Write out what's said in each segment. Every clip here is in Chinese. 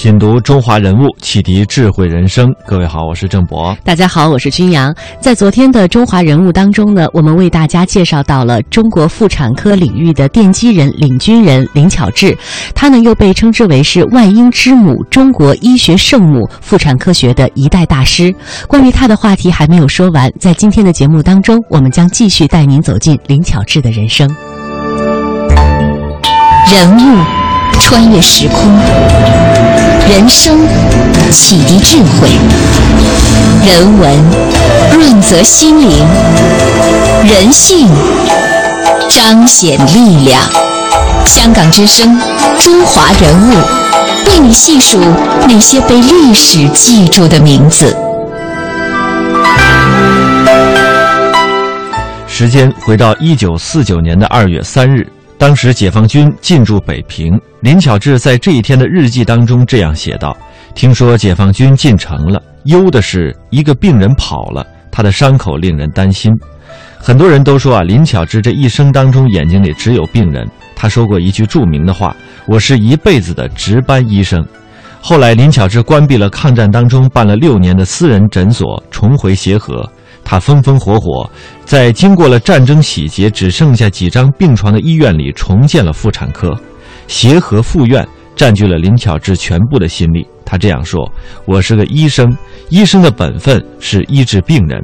品读中华人物，启迪智慧人生。各位好，我是郑博。大家好，我是君阳。在昨天的中华人物当中呢，我们为大家介绍到了中国妇产科领域的奠基人、领军人林巧稚。她呢又被称之为是万婴之母、中国医学圣母、妇产科学的一代大师。关于她的话题还没有说完，在今天的节目当中，我们将继续带您走进林巧稚的人生。人物穿越时空，人生启迪智慧，人文润泽心灵，人性彰显力量。香港之声，中华人物，为你细数那些被历史记住的名字。时间回到一九四九年的二月三日，当时解放军进驻北平。林巧稚在这一天的日记当中这样写道：“听说解放军进城了，忧的是一个病人跑了，他的伤口令人担心。很多人都说啊，林巧稚这一生当中眼睛里只有病人。他说过一句著名的话：‘我是一辈子的值班医生。’后来，林巧稚关闭了抗战当中办了六年的私人诊所，重回协和。他风风火火，在经过了战争洗劫，只剩下几张病床的医院里重建了妇产科。协和附院占据了林巧稚全部的心力。他这样说：“我是个医生，医生的本分是医治病人。”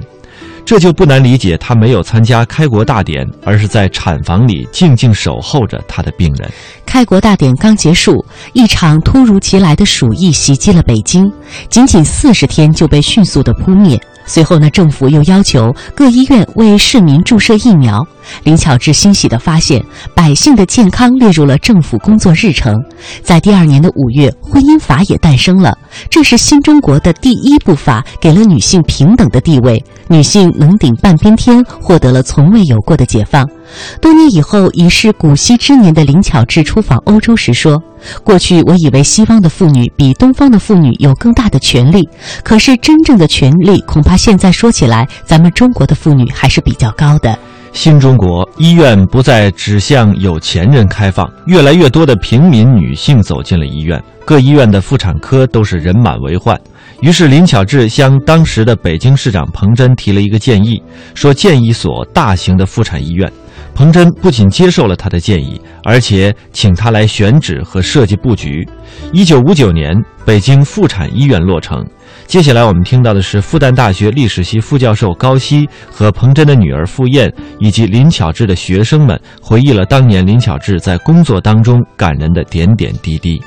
这就不难理解，他没有参加开国大典，而是在产房里静静守候着他的病人。开国大典刚结束，一场突如其来的鼠疫袭击了北京，仅仅四十天就被迅速的扑灭。随后呢，政府又要求各医院为市民注射疫苗。林巧稚欣喜地发现，百姓的健康列入了政府工作日程。在第二年的五月，婚姻法也诞生了，这是新中国的第一部法，给了女性平等的地位，女性能顶半边天，获得了从未有过的解放。多年以后，已是古稀之年的林巧稚出访欧洲时说：“过去我以为西方的妇女比东方的妇女有更大的权利，可是真正的权利，恐怕现在说起来，咱们中国的妇女还是比较高的。”新中国医院不再只向有钱人开放，越来越多的平民女性走进了医院，各医院的妇产科都是人满为患。于是林巧稚向当时的北京市长彭真提了一个建议，说建一所大型的妇产医院。彭真不仅接受了他的建议，而且请他来选址和设计布局。一九五九年，北京妇产医院落成。接下来我们听到的是复旦大学历史系副教授高希和彭真的女儿傅燕，以及林巧稚的学生们回忆了当年林巧稚在工作当中感人的点点滴滴。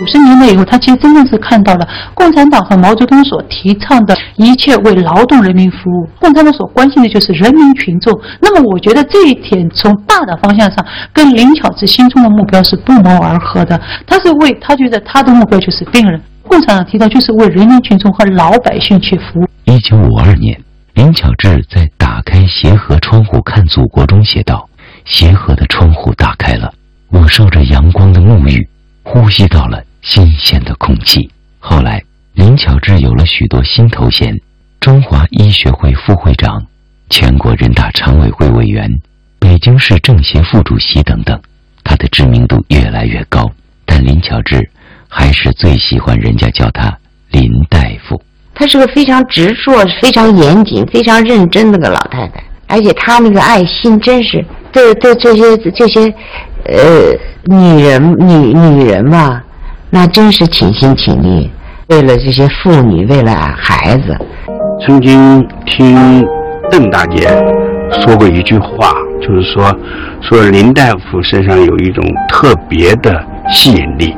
五十年代以后，他其实真正是看到了共产党和毛泽东所提倡的一切为劳动人民服务。共产党所关心的就是人民群众。那么，我觉得这一点从大的方向上跟林巧稚心中的目标是不谋而合的。他是为他觉得他的目标就是病人，共产党提到就是为人民群众和老百姓去服务。一九五二年，林巧稚在《打开协和窗户看祖国》中写道：“协和的窗户打开了，我受着阳光的沐浴，呼吸到了。”新鲜的空气。后来，林巧稚有了许多新头衔：中华医学会副会长、全国人大常委会委员、北京市政协副主席等等。她的知名度越来越高，但林巧稚还是最喜欢人家叫她林大夫。她是个非常执着、非常严谨、非常认真的个老太太，而且她那个爱心真是对对这些这些，呃，女人女女人嘛。那真是倾心倾力，为了这些妇女，为了孩子。曾经听邓大姐说过一句话，就是说，说林大夫身上有一种特别的吸引力。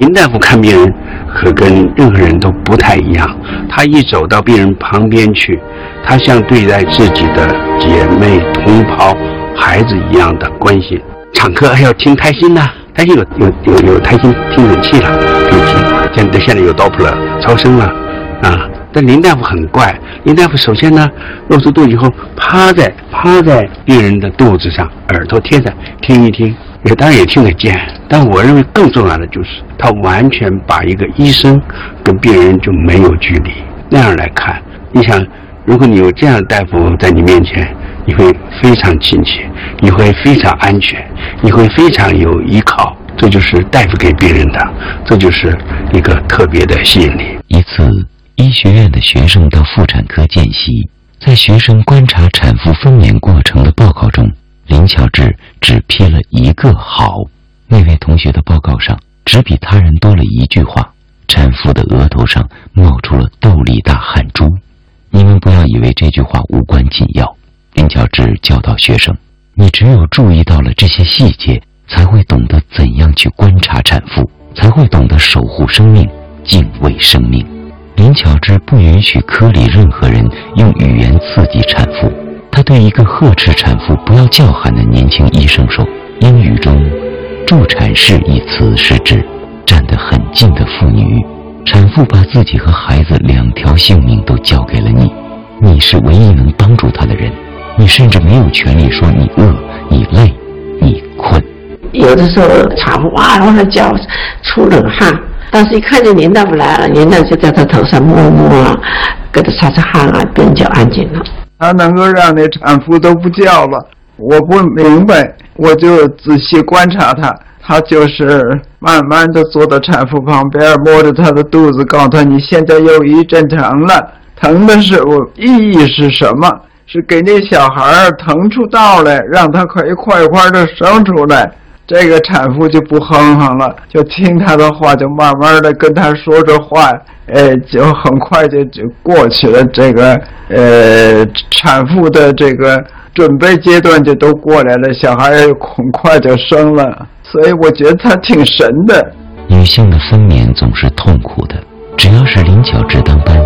林大夫看病人可跟任何人都不太一样，他一走到病人旁边去，他像对待自己的姐妹、同胞、孩子一样的关心。产科还要听胎心呐、啊。胎心有有有有胎心听诊器了，可以听。现在现在有 Doppler 超声了，啊，但林大夫很怪，林大夫首先呢，露出肚以后，趴在趴在病人的肚子上，耳朵贴着听一听，也当然也听得见。但我认为更重要的就是，他完全把一个医生跟病人就没有距离那样来看。你想，如果你有这样的大夫在你面前，你会非常亲切，你会非常安全，你会非常有依靠。这就是大夫给病人的，这就是一个特别的吸引力。一次。医学院的学生到妇产科见习，在学生观察产妇分娩过程的报告中，林乔治只批了一个“好”。那位同学的报告上只比他人多了一句话：产妇的额头上冒出了豆粒大汗珠。你们不要以为这句话无关紧要。林巧稚教导学生：你只有注意到了这些细节，才会懂得怎样去观察产妇，才会懂得守护生命，敬畏生命。林巧稚不允许科里任何人用语言刺激产妇。他对一个呵斥产妇不要叫喊的年轻医生说：“英语中‘助产士’一词是指站得很近的妇女。产妇把自己和孩子两条性命都交给了你，你是唯一能帮助她的人。你甚至没有权利说你饿、你累、你困。有的时候产妇哇往上叫，出冷汗。”但是，一看见林大夫来了，林大夫就在他头上摸摸啊，给他擦擦汗啊，病就安静了。他能够让那产妇都不叫了，我不明白，我就仔细观察他，他就是慢慢的坐到产妇旁边，摸着她的肚子，告诉她：“你现在又一阵疼了，疼的时候意义是什么？是给那小孩腾出道来，让他可以快快的生出来。”这个产妇就不哼哼了，就听他的话，就慢慢的跟他说着话，呃，就很快就就过去了。这个呃，产妇的这个准备阶段就都过来了，小孩很快就生了。所以我觉得他挺神的。女性的分娩总是痛苦的，只要是林巧稚当班，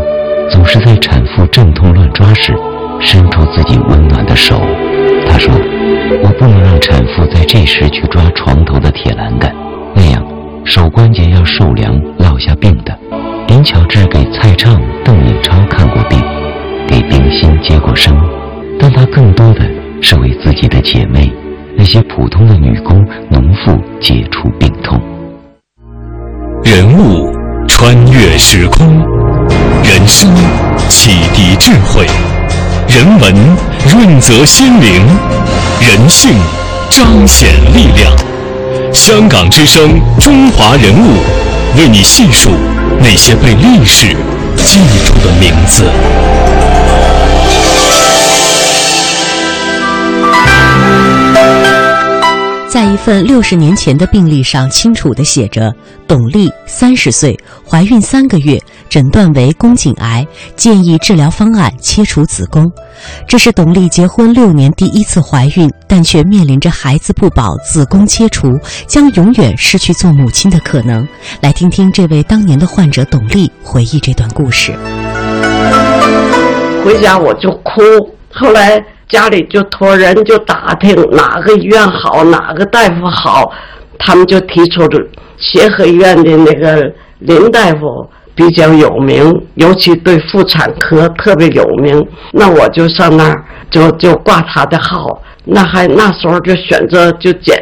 总是在产妇阵痛乱抓时，伸出自己温暖的手。他说。我不能让产妇在这时去抓床头的铁栏杆，那样手关节要受凉，落下病的。林巧稚给蔡畅、邓颖超看过病，给冰心接过生，但她更多的是为自己的姐妹，那些普通的女工、农妇解除病痛。人物穿越时空，人生启迪智慧。人文润泽心灵，人性彰显力量。香港之声，中华人物，为你细数那些被历史记住的名字。在一份六十年前的病历上，清楚地写着：董丽，三十岁，怀孕三个月，诊断为宫颈癌，建议治疗方案切除子宫。这是董丽结婚六年第一次怀孕，但却面临着孩子不保、子宫切除，将永远失去做母亲的可能。来听听这位当年的患者董丽回忆这段故事。回家我就哭，后来。家里就托人就打听哪个医院好，哪个大夫好，他们就提出了协和医院的那个林大夫比较有名，尤其对妇产科特别有名。那我就上那儿就就挂他的号，那还那时候就选择就检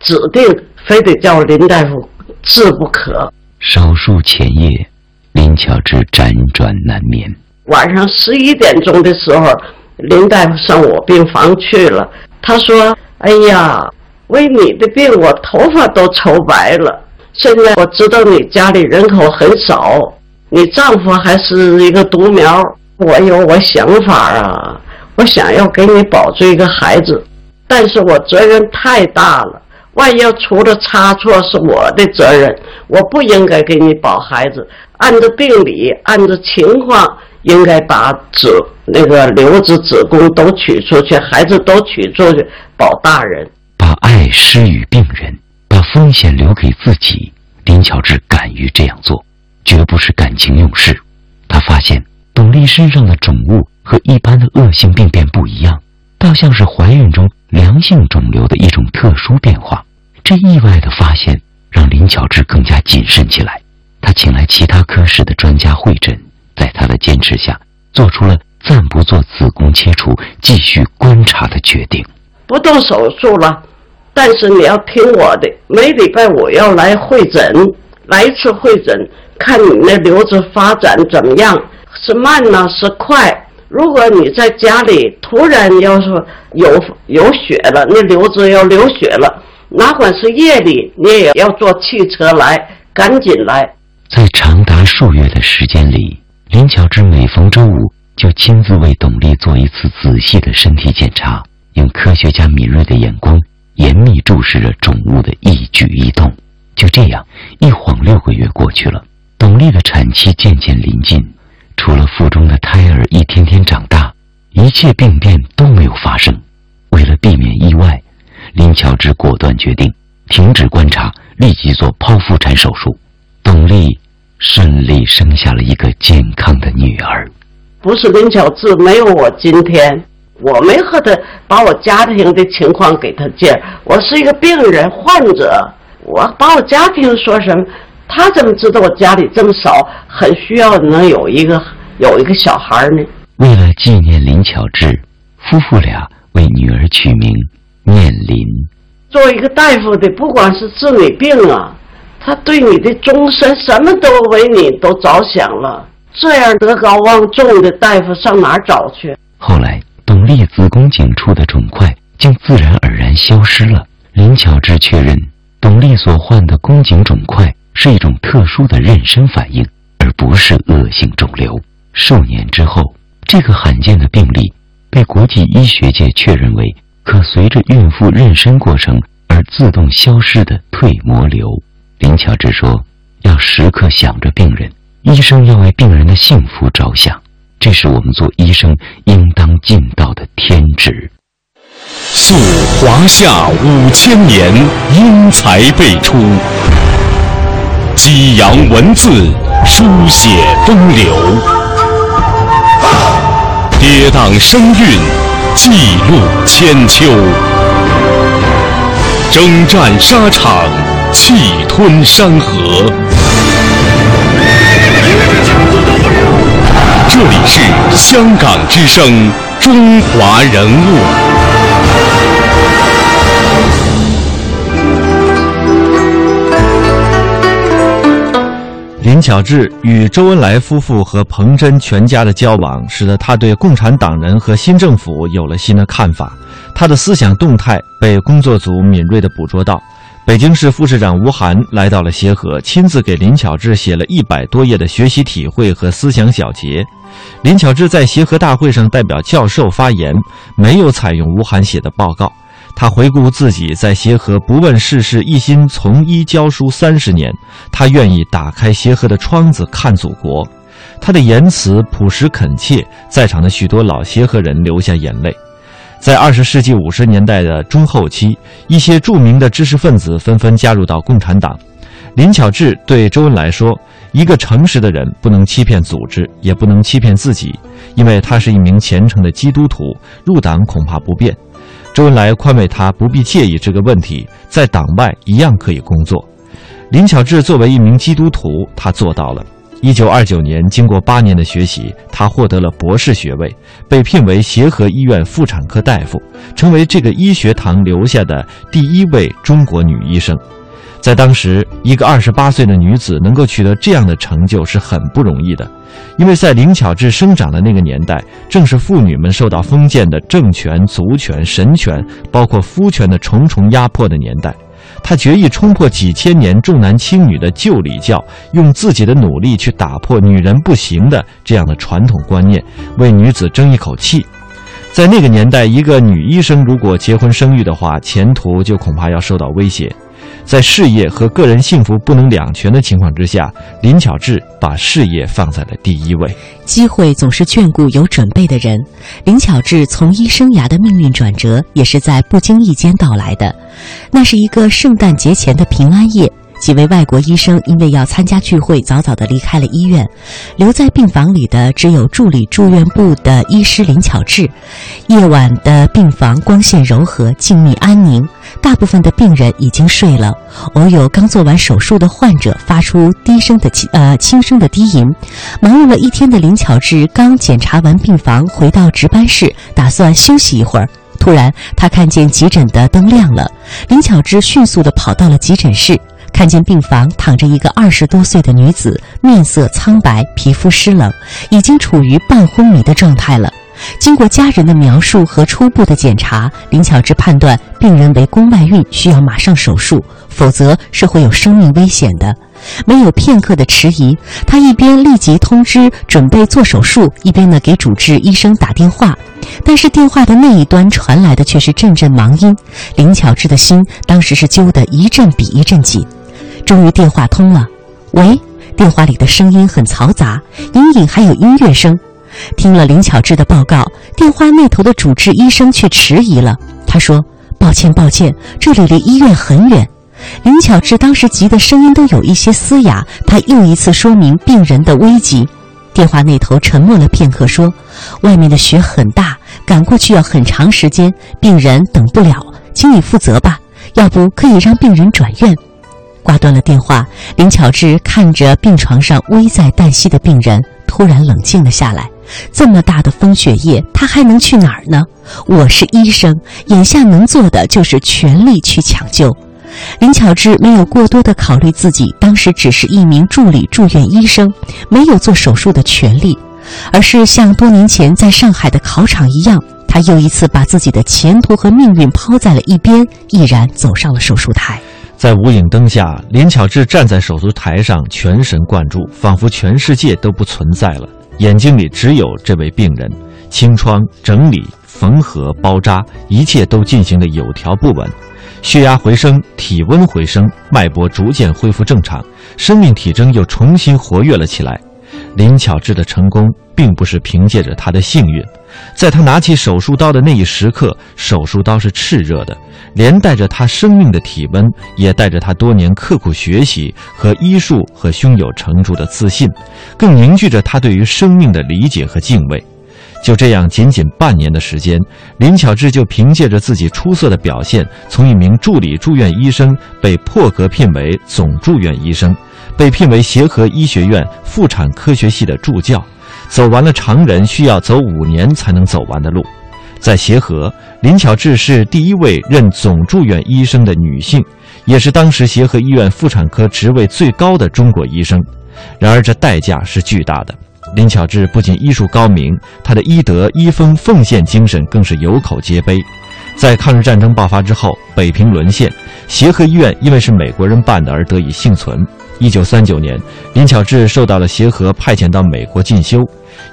指定非得叫林大夫治不可。手术前夜，林巧稚辗转难眠。晚上十一点钟的时候。林大夫上我病房去了，他说：“哎呀，为你的病，我头发都愁白了。现在我知道你家里人口很少，你丈夫还是一个独苗。我有我想法啊，我想要给你保住一个孩子，但是我责任太大了，万一要出了差错是我的责任，我不应该给你保孩子。按照病理，按照情况。”应该把子那个瘤子、子宫都取出去，孩子都取出去，保大人。把爱施予病人，把风险留给自己。林巧稚敢于这样做，绝不是感情用事。他发现董丽身上的肿物和一般的恶性病变不一样，倒像是怀孕中良性肿瘤的一种特殊变化。这意外的发现让林巧稚更加谨慎起来。他请来其他科室的专家会诊。在他的坚持下，做出了暂不做子宫切除、继续观察的决定。不动手术了，但是你要听我的，每礼拜我要来会诊，来一次会诊，看你那瘤子发展怎么样，是慢呢是快。如果你在家里突然要是有有血了，那瘤子要流血了，哪管是夜里，你也要坐汽车来，赶紧来。在长达数月的时间里，林巧稚每逢周五就亲自为董丽做一次仔细的身体检查，用科学家敏锐的眼光严密注视着肿物的一举一动。就这样，一晃六个月过去了，董丽的产期渐渐临近。除了腹中的胎儿一天天长大，一切病变都没有发生。为了避免意外，林巧稚果断决定停止观察，立即做剖腹产手术。董丽顺利生下了一个健康的女儿。不是林巧稚没有我今天，我没和他把我家庭的情况给他介。我是一个病人患者，我把我家庭说什么？他怎么知道我家里这么少，很需要能有一个有一个小孩呢？为了纪念林巧稚，夫妇俩为女儿取名念林。作为一个大夫的，不管是治你病啊，他对你的终身什么都为你都着想了。这样德高望重的大夫上哪儿找去？后来，董丽子宫颈处的肿块竟自然而然消失了。林巧稚确认，董丽所患的宫颈肿块。是一种特殊的妊娠反应，而不是恶性肿瘤。数年之后，这个罕见的病例被国际医学界确认为可随着孕妇妊娠过程而自动消失的蜕膜瘤。林巧稚说：“要时刻想着病人，医生要为病人的幸福着想，这是我们做医生应当尽到的天职。”溯华夏五千年，英才辈出。激扬文字，书写风流；跌宕声韵，记录千秋；征战沙场，气吞山河。这里是香港之声，中华人物。林巧稚与周恩来夫妇和彭真全家的交往，使得他对共产党人和新政府有了新的看法。他的思想动态被工作组敏锐地捕捉到。北京市副市长吴晗来到了协和，亲自给林巧稚写了一百多页的学习体会和思想小结。林巧稚在协和大会上代表教授发言，没有采用吴晗写的报告。他回顾自己在协和不问世事、一心从医教书三十年，他愿意打开协和的窗子看祖国。他的言辞朴实恳切，在场的许多老协和人流下眼泪。在二十世纪五十年代的中后期，一些著名的知识分子纷纷加入到共产党。林巧稚对周恩来说：“一个诚实的人不能欺骗组织，也不能欺骗自己，因为他是一名虔诚的基督徒，入党恐怕不便。”周恩来宽慰他不必介意这个问题，在党外一样可以工作。林巧稚作为一名基督徒，他做到了。一九二九年，经过八年的学习，他获得了博士学位，被聘为协和医院妇产科大夫，成为这个医学堂留下的第一位中国女医生。在当时，一个二十八岁的女子能够取得这样的成就是很不容易的。因为在林巧稚生长的那个年代，正是妇女们受到封建的政权、族权、神权，包括夫权的重重压迫的年代。他决意冲破几千年重男轻女的旧礼教，用自己的努力去打破“女人不行”的这样的传统观念，为女子争一口气。在那个年代，一个女医生如果结婚生育的话，前途就恐怕要受到威胁。在事业和个人幸福不能两全的情况之下，林巧稚把事业放在了第一位。机会总是眷顾有准备的人。林巧稚从医生涯的命运转折，也是在不经意间到来的。那是一个圣诞节前的平安夜，几位外国医生因为要参加聚会，早早的离开了医院。留在病房里的只有助理住院部的医师林巧稚。夜晚的病房光线柔和，静谧安宁。大部分的病人已经睡了，偶有刚做完手术的患者发出低声的呃轻声的低吟。忙碌了一天的林巧稚刚检查完病房，回到值班室，打算休息一会儿。突然，他看见急诊的灯亮了，林巧稚迅速地跑到了急诊室，看见病房躺着一个二十多岁的女子，面色苍白，皮肤湿冷，已经处于半昏迷的状态了。经过家人的描述和初步的检查，林巧稚判断病人为宫外孕，需要马上手术，否则是会有生命危险的。没有片刻的迟疑，她一边立即通知准备做手术，一边呢给主治医生打电话。但是电话的那一端传来的却是阵阵忙音，林巧稚的心当时是揪得一阵比一阵紧。终于电话通了，喂，电话里的声音很嘈杂，隐隐还有音乐声。听了林巧稚的报告，电话那头的主治医生却迟疑了。他说：“抱歉，抱歉，这里离医院很远。”林巧稚当时急得声音都有一些嘶哑。他又一次说明病人的危急。电话那头沉默了片刻，说：“外面的雪很大，赶过去要很长时间，病人等不了，请你负责吧。要不可以让病人转院。”挂断了电话，林巧稚看着病床上危在旦夕的病人，突然冷静了下来。这么大的风雪夜，他还能去哪儿呢？我是医生，眼下能做的就是全力去抢救。林巧稚没有过多的考虑自己当时只是一名助理住院医生，没有做手术的权利，而是像多年前在上海的考场一样，他又一次把自己的前途和命运抛在了一边，毅然走上了手术台。在无影灯下，林巧稚站在手术台上，全神贯注，仿佛全世界都不存在了。眼睛里只有这位病人，清创、整理、缝合、包扎，一切都进行的有条不紊。血压回升，体温回升，脉搏逐渐恢复正常，生命体征又重新活跃了起来。林巧稚的成功，并不是凭借着她的幸运，在她拿起手术刀的那一时刻，手术刀是炽热的，连带着她生命的体温，也带着她多年刻苦学习和医术和胸有成竹的自信，更凝聚着她对于生命的理解和敬畏。就这样，仅仅半年的时间，林巧稚就凭借着自己出色的表现，从一名助理住院医生被破格聘为总住院医生。被聘为协和医学院妇产科学系的助教，走完了常人需要走五年才能走完的路。在协和，林巧稚是第一位任总住院医生的女性，也是当时协和医院妇产科职位最高的中国医生。然而，这代价是巨大的。林巧稚不仅医术高明，她的医德、医风、奉献精神更是有口皆碑。在抗日战争爆发之后，北平沦陷，协和医院因为是美国人办的而得以幸存。一九三九年，林巧稚受到了协和派遣到美国进修。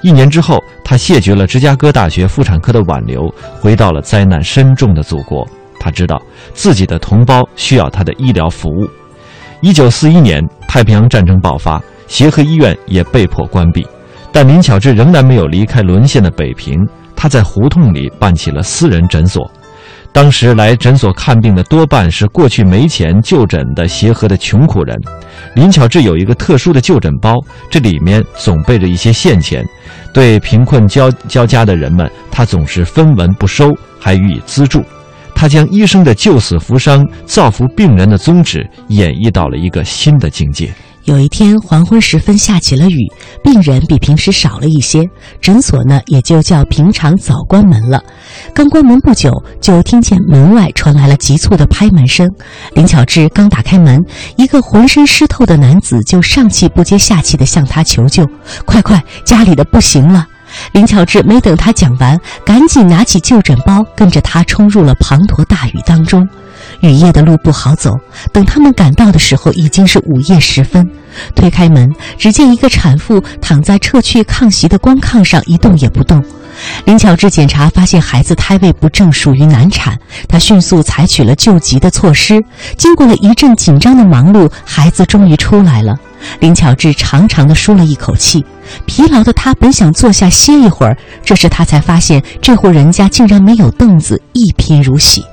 一年之后，她谢绝了芝加哥大学妇产科的挽留，回到了灾难深重的祖国。他知道自己的同胞需要他的医疗服务。一九四一年，太平洋战争爆发，协和医院也被迫关闭，但林巧稚仍然没有离开沦陷的北平。她在胡同里办起了私人诊所。当时来诊所看病的多半是过去没钱就诊的协和的穷苦人。林巧稚有一个特殊的就诊包，这里面总备着一些现钱。对贫困交交加的人们，他总是分文不收，还予以资助。他将医生的救死扶伤、造福病人的宗旨演绎到了一个新的境界。有一天黄昏时分下起了雨，病人比平时少了一些，诊所呢也就叫平常早关门了。刚关门不久，就听见门外传来了急促的拍门声。林巧稚刚打开门，一个浑身湿透的男子就上气不接下气地向他求救：“快快，家里的不行了！”林巧稚没等他讲完，赶紧拿起就诊包，跟着他冲入了滂沱大雨当中。雨夜的路不好走，等他们赶到的时候，已经是午夜时分。推开门，只见一个产妇躺在撤去炕席的光炕上，一动也不动。林巧稚检查发现孩子胎位不正，属于难产。她迅速采取了救急的措施。经过了一阵紧张的忙碌，孩子终于出来了。林巧稚长长的舒了一口气。疲劳的她本想坐下歇一会儿，这时她才发现这户人家竟然没有凳子，一贫如洗。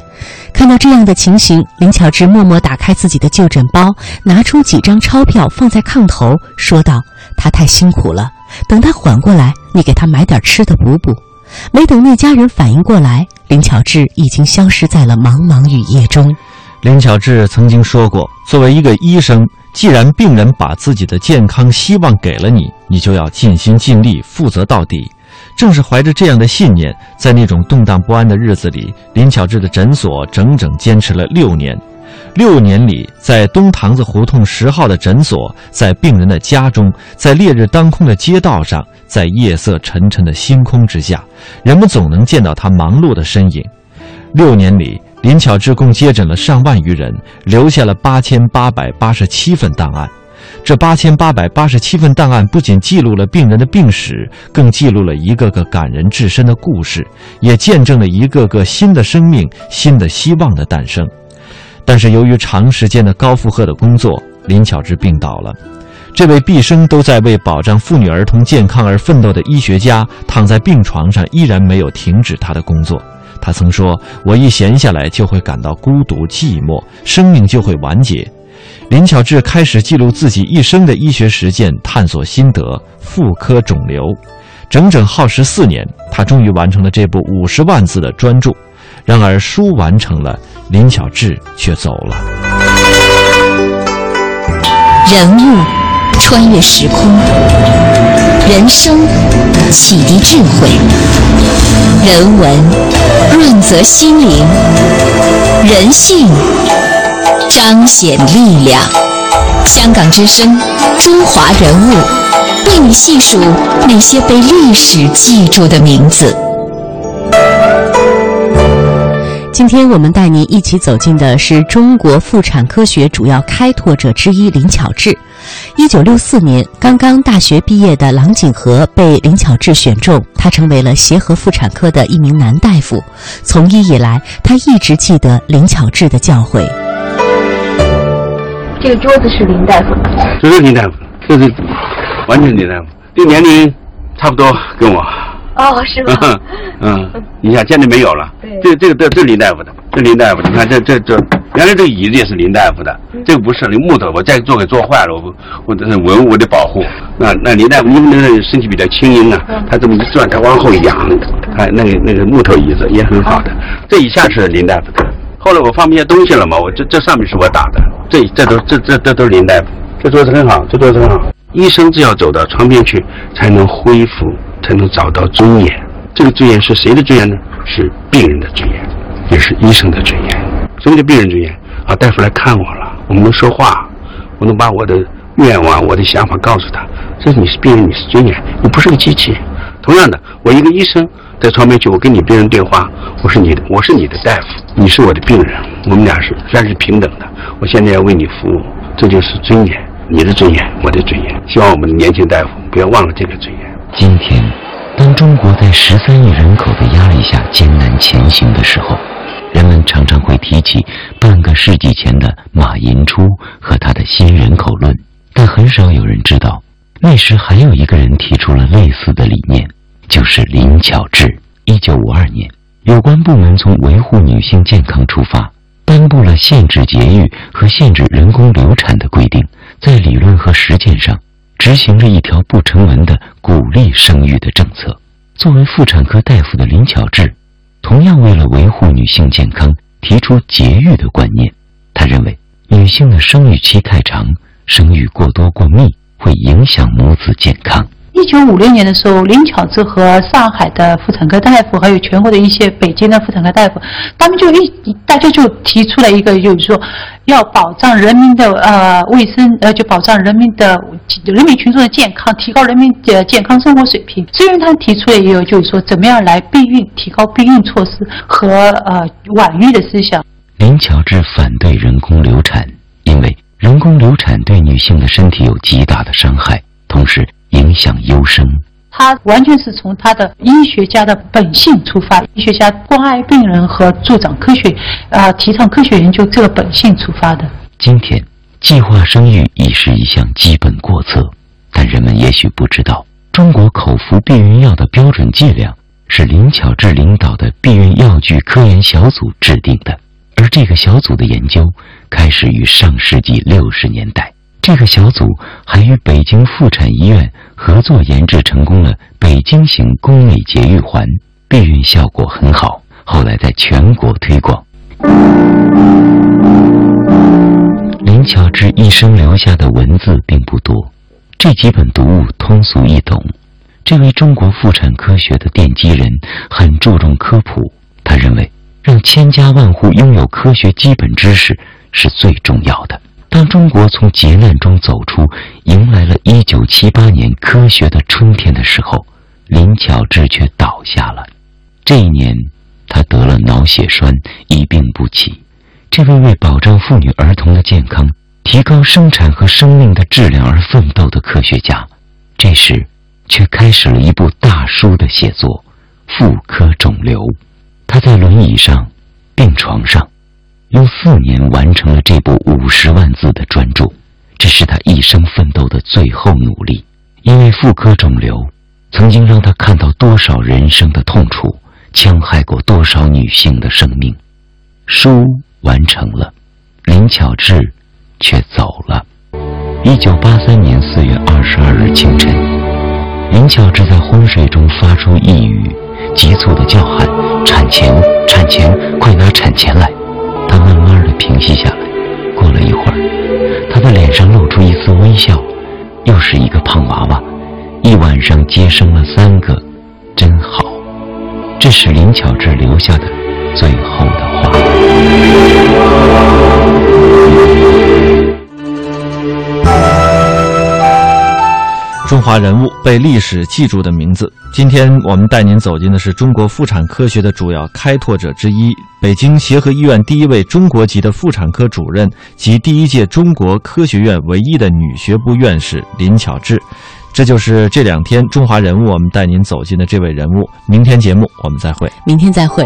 看到这样的情形，林巧稚默默打开自己的就诊包，拿出几张钞票放在炕头，说道：“他太辛苦了，等他缓过来，你给他买点吃的补补。”没等那家人反应过来，林巧稚已经消失在了茫茫雨夜中。林巧稚曾经说过：“作为一个医生，既然病人把自己的健康希望给了你，你就要尽心尽力，负责到底。”正是怀着这样的信念，在那种动荡不安的日子里，林巧稚的诊所整整坚持了六年。六年里，在东堂子胡同十号的诊所，在病人的家中，在烈日当空的街道上，在夜色沉沉的星空之下，人们总能见到他忙碌的身影。六年里，林巧稚共接诊了上万余人，留下了八千八百八十七份档案。这八千八百八十七份档案不仅记录了病人的病史，更记录了一个个感人至深的故事，也见证了一个个新的生命、新的希望的诞生。但是，由于长时间的高负荷的工作，林巧稚病倒了。这位毕生都在为保障妇女儿童健康而奋斗的医学家，躺在病床上依然没有停止他的工作。他曾说：“我一闲下来就会感到孤独寂寞，生命就会完结。”林巧稚开始记录自己一生的医学实践、探索心得。妇科肿瘤，整整耗时四年，他终于完成了这部五十万字的专著。然而，书完成了，林巧稚却走了。人物穿越时空，人生启迪智慧，人文润泽心灵，人性。彰显力量。香港之声，中华人物，为你细数那些被历史记住的名字。今天我们带您一起走进的是中国妇产科学主要开拓者之一林巧稚。一九六四年，刚刚大学毕业的郎景和被林巧稚选中，他成为了协和妇产科的一名男大夫。从医以来，他一直记得林巧稚的教诲。这个桌子是林大夫的，这是林大夫，这是完全林大夫，这年龄差不多跟我。哦，是吗？嗯，你看现在没有了。对。这这个这这林大夫的，这林大夫，你看这这这，原来这个椅子也是林大夫的，这个不是，那木头，我再做给做坏了，我我这是文物的保护。那那林大夫，因为那身体比较轻盈啊，他这么一转，他往后仰，他，那个那个木头椅子也很好的。这一下是林大夫的。后来我放不下东西了嘛，我这这上面是我打的，这这都这这这都是林大夫，这桌子很好，这桌子很好。医生只要走到床边去，才能恢复，才能找到尊严。这个尊严是谁的尊严呢？是病人的尊严，也是医生的尊严。什么叫病人尊严？啊，大夫来看我了，我们能说话，我能把我的愿望、我的想法告诉他。这是你是病人，你是尊严，你不是个机器。同样的，我一个医生。在床边去，我跟你病人对话，我是你的，我是你的大夫，你是我的病人，我们俩是然是平等的。我现在要为你服务，这就是尊严，你的尊严，我的尊严。希望我们的年轻大夫不要忘了这个尊严。今天，当中国在十三亿人口的压力下艰难前行的时候，人们常常会提起半个世纪前的马寅初和他的新人口论，但很少有人知道，那时还有一个人提出了类似的理念。就是林巧稚。一九五二年，有关部门从维护女性健康出发，颁布了限制节育和限制人工流产的规定，在理论和实践上执行着一条不成文的鼓励生育的政策。作为妇产科大夫的林巧稚，同样为了维护女性健康，提出节育的观念。他认为，女性的生育期太长，生育过多过密，会影响母子健康。一九五六年的时候，林巧稚和上海的妇产科大夫，还有全国的一些北京的妇产科大夫，他们就一大家就提出了一个，就是说要保障人民的呃卫生，呃就保障人民的人民群众的健康，提高人民的健康生活水平。虽然他提出了一个就是说怎么样来避孕，提高避孕措施和呃晚育的思想。林巧稚反对人工流产，因为人工流产对女性的身体有极大的伤害，同时。影响优生，他完全是从他的医学家的本性出发，医学家关爱病人和助长科学，啊，提倡科学研究这个本性出发的。今天，计划生育已是一项基本国策，但人们也许不知道，中国口服避孕药的标准剂量是林巧稚领导的避孕药具科研小组制定的。而这个小组的研究开始于上世纪六十年代。这个小组还与北京妇产医院合作研制成功了北京型宫内节育环，避孕效果很好，后来在全国推广。林巧稚一生留下的文字并不多，这几本读物通俗易懂。这位中国妇产科学的奠基人很注重科普，他认为让千家万户拥有科学基本知识是最重要的。当中国从劫难中走出，迎来了一九七八年科学的春天的时候，林巧稚却倒下了。这一年，她得了脑血栓，一病不起。这位为保障妇女儿童的健康、提高生产和生命的质量而奋斗的科学家，这时却开始了一部大书的写作——妇科肿瘤。他在轮椅上，病床上，用四年完成了这部五十万字的专著。这是他一生奋斗的最后努力，因为妇科肿瘤曾经让他看到多少人生的痛楚，戕害过多少女性的生命。书。完成了，林巧稚却走了。一九八三年四月二十二日清晨，林巧稚在昏睡中发出一语，急促的叫喊：“产钳，产钳，快拿产钳来！”息下来。过了一会儿，他的脸上露出一丝微笑。又是一个胖娃娃，一晚上接生了三个，真好。这是林巧稚留下的最后的话。中华人物被历史记住的名字。今天我们带您走进的是中国妇产科学的主要开拓者之一——北京协和医院第一位中国籍的妇产科主任及第一届中国科学院唯一的女学部院士林巧稚。这就是这两天中华人物我们带您走进的这位人物。明天节目我们再会。明天再会。